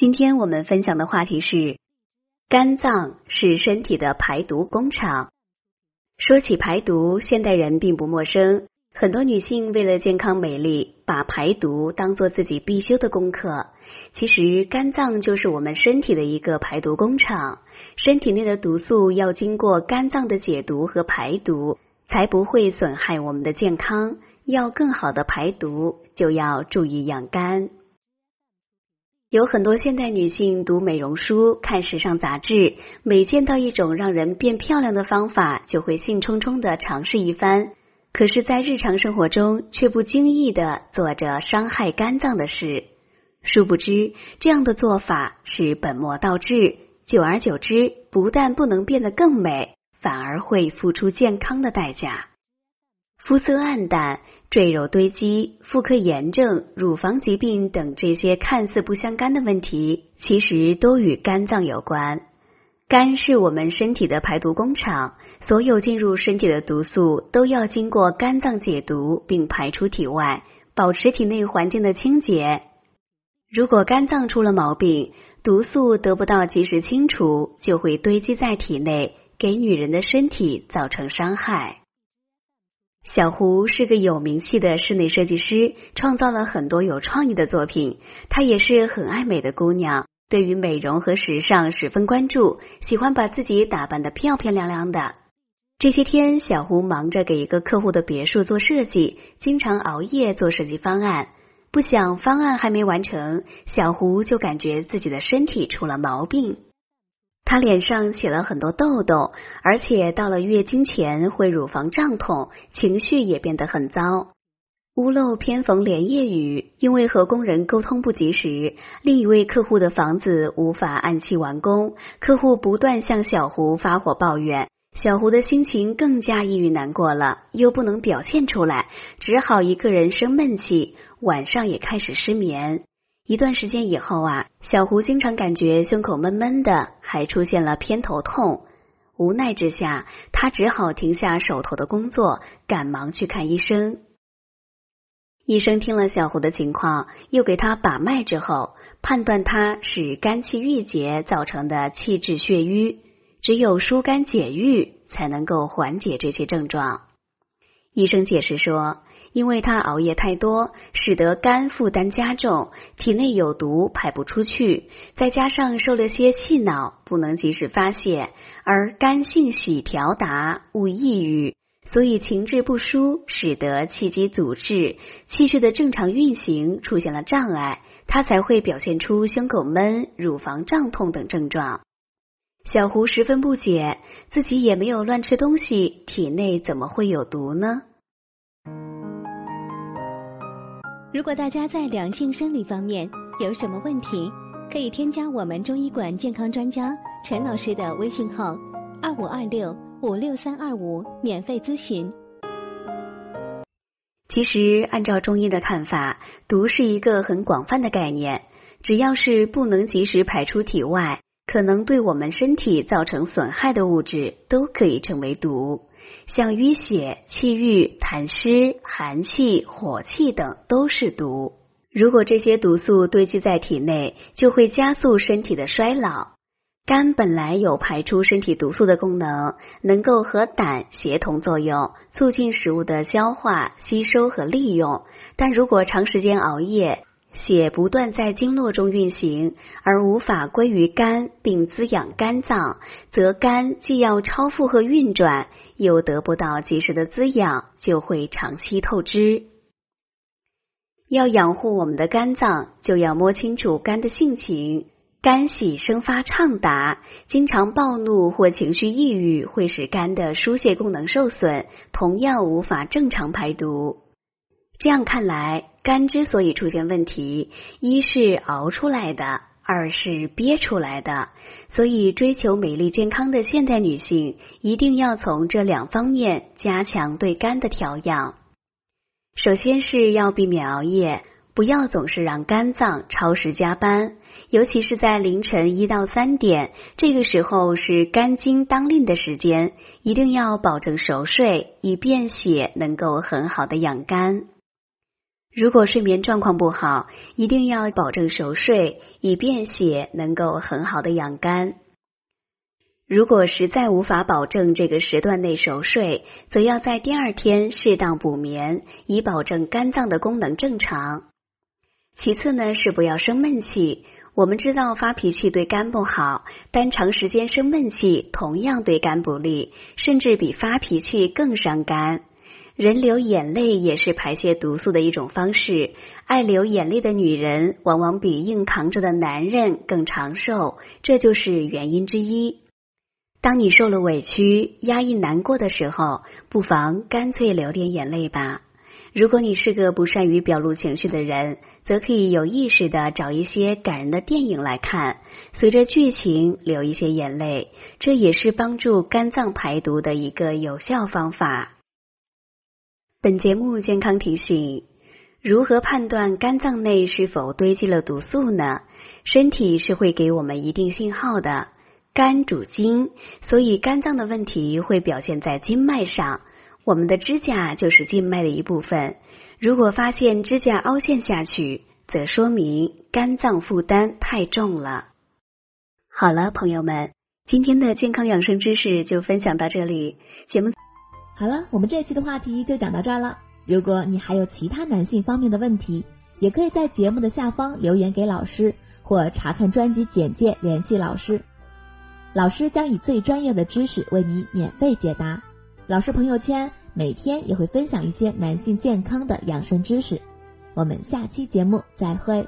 今天我们分享的话题是：肝脏是身体的排毒工厂。说起排毒，现代人并不陌生。很多女性为了健康美丽，把排毒当做自己必修的功课。其实，肝脏就是我们身体的一个排毒工厂。身体内的毒素要经过肝脏的解毒和排毒，才不会损害我们的健康。要更好的排毒，就要注意养肝。有很多现代女性读美容书、看时尚杂志，每见到一种让人变漂亮的方法，就会兴冲冲的尝试一番。可是，在日常生活中，却不经意的做着伤害肝脏的事。殊不知，这样的做法是本末倒置，久而久之，不但不能变得更美，反而会付出健康的代价。肤色暗淡、赘肉堆积、妇科炎症、乳房疾病等这些看似不相干的问题，其实都与肝脏有关。肝是我们身体的排毒工厂，所有进入身体的毒素都要经过肝脏解毒并排出体外，保持体内环境的清洁。如果肝脏出了毛病，毒素得不到及时清除，就会堆积在体内，给女人的身体造成伤害。小胡是个有名气的室内设计师，创造了很多有创意的作品。她也是很爱美的姑娘，对于美容和时尚十分关注，喜欢把自己打扮的漂漂亮亮的。这些天，小胡忙着给一个客户的别墅做设计，经常熬夜做设计方案。不想方案还没完成，小胡就感觉自己的身体出了毛病。她脸上起了很多痘痘，而且到了月经前会乳房胀痛，情绪也变得很糟。屋漏偏逢连夜雨，因为和工人沟通不及时，另一位客户的房子无法按期完工，客户不断向小胡发火抱怨，小胡的心情更加抑郁难过了，又不能表现出来，只好一个人生闷气，晚上也开始失眠。一段时间以后啊，小胡经常感觉胸口闷闷的，还出现了偏头痛。无奈之下，他只好停下手头的工作，赶忙去看医生。医生听了小胡的情况，又给他把脉之后，判断他是肝气郁结造成的气滞血瘀，只有疏肝解郁才能够缓解这些症状。医生解释说。因为他熬夜太多，使得肝负担加重，体内有毒排不出去，再加上受了些气恼，不能及时发泄，而肝性喜调达，勿抑郁，所以情志不舒，使得气机阻滞，气血的正常运行出现了障碍，他才会表现出胸口闷、乳房胀痛等症状。小胡十分不解，自己也没有乱吃东西，体内怎么会有毒呢？如果大家在两性生理方面有什么问题，可以添加我们中医馆健康专家陈老师的微信号：二五二六五六三二五，免费咨询。其实，按照中医的看法，毒是一个很广泛的概念，只要是不能及时排出体外，可能对我们身体造成损害的物质，都可以称为毒。像淤血、气郁、痰湿、寒气、火气等都是毒。如果这些毒素堆积在体内，就会加速身体的衰老。肝本来有排出身体毒素的功能，能够和胆协同作用，促进食物的消化、吸收和利用。但如果长时间熬夜，血不断在经络中运行，而无法归于肝并滋养肝脏，则肝既要超负荷运转，又得不到及时的滋养，就会长期透支。要养护我们的肝脏，就要摸清楚肝的性情。肝喜生发畅达，经常暴怒或情绪抑郁，会使肝的疏泄功能受损，同样无法正常排毒。这样看来。肝之所以出现问题，一是熬出来的，二是憋出来的。所以，追求美丽健康的现代女性一定要从这两方面加强对肝的调养。首先是要避免熬夜，不要总是让肝脏超时加班，尤其是在凌晨一到三点，这个时候是肝经当令的时间，一定要保证熟睡，以便血能够很好的养肝。如果睡眠状况不好，一定要保证熟睡，以便血能够很好的养肝。如果实在无法保证这个时段内熟睡，则要在第二天适当补眠，以保证肝脏的功能正常。其次呢，是不要生闷气。我们知道发脾气对肝不好，但长时间生闷气同样对肝不利，甚至比发脾气更伤肝。人流眼泪也是排泄毒素的一种方式，爱流眼泪的女人往往比硬扛着的男人更长寿，这就是原因之一。当你受了委屈、压抑、难过的时候，不妨干脆流点眼泪吧。如果你是个不善于表露情绪的人，则可以有意识的找一些感人的电影来看，随着剧情流一些眼泪，这也是帮助肝脏排毒的一个有效方法。本节目健康提醒：如何判断肝脏内是否堆积了毒素呢？身体是会给我们一定信号的。肝主筋，所以肝脏的问题会表现在经脉上。我们的指甲就是静脉的一部分，如果发现指甲凹陷下去，则说明肝脏负担太重了。好了，朋友们，今天的健康养生知识就分享到这里。节目好了，我们这期的话题就讲到这儿了。如果你还有其他男性方面的问题，也可以在节目的下方留言给老师，或查看专辑简介联系老师。老师将以最专业的知识为你免费解答。老师朋友圈每天也会分享一些男性健康的养生知识，我们下期节目再会。